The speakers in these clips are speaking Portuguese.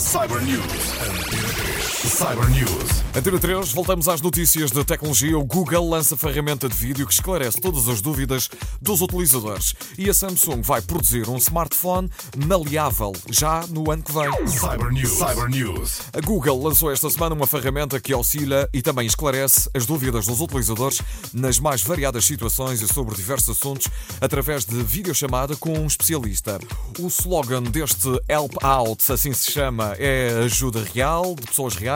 Cyber News. Cyber News. Antena 3, voltamos às notícias de tecnologia. O Google lança ferramenta de vídeo que esclarece todas as dúvidas dos utilizadores. E a Samsung vai produzir um smartphone maleável já no ano que vem. Cyber News. Cyber News. A Google lançou esta semana uma ferramenta que auxilia e também esclarece as dúvidas dos utilizadores nas mais variadas situações e sobre diversos assuntos através de videochamada com um especialista. O slogan deste Help Out, assim se chama, é ajuda real, de pessoas reais,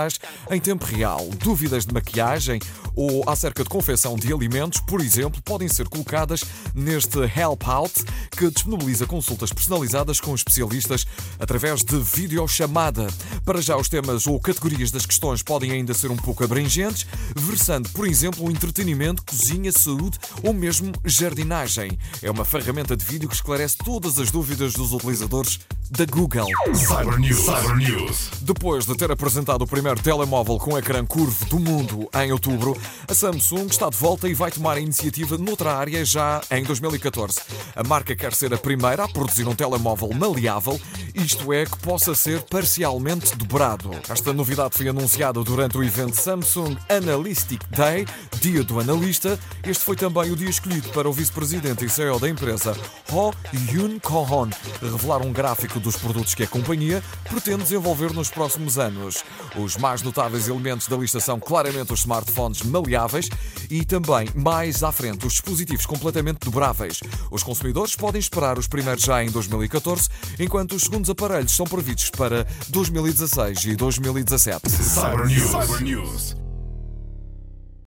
em tempo real. Dúvidas de maquiagem ou acerca de confecção de alimentos, por exemplo, podem ser colocadas neste Help Out, que disponibiliza consultas personalizadas com especialistas através de videochamada. Para já, os temas ou categorias das questões podem ainda ser um pouco abrangentes, versando, por exemplo, o entretenimento, cozinha, saúde ou mesmo jardinagem. É uma ferramenta de vídeo que esclarece todas as dúvidas dos utilizadores da Google. Cyber News. Cyber News. Depois de ter apresentado o primeiro telemóvel com ecrã curvo do mundo em outubro, a Samsung está de volta e vai tomar a iniciativa noutra área já em 2014. A marca quer ser a primeira a produzir um telemóvel maleável, isto é, que possa ser parcialmente dobrado. Esta novidade foi anunciada durante o evento Samsung Analytic Day, dia do analista. Este foi também o dia escolhido para o vice-presidente e CEO da empresa, Ho Yun Kohon, revelar um gráfico dos produtos que a companhia pretende desenvolver nos próximos anos. Os mais notáveis elementos da lista são claramente os smartphones maleáveis e também, mais à frente, os dispositivos completamente dobráveis. Os consumidores podem esperar os primeiros já em 2014, enquanto os segundos aparelhos são previstos para 2016 e 2017. Cyber News. Cyber News.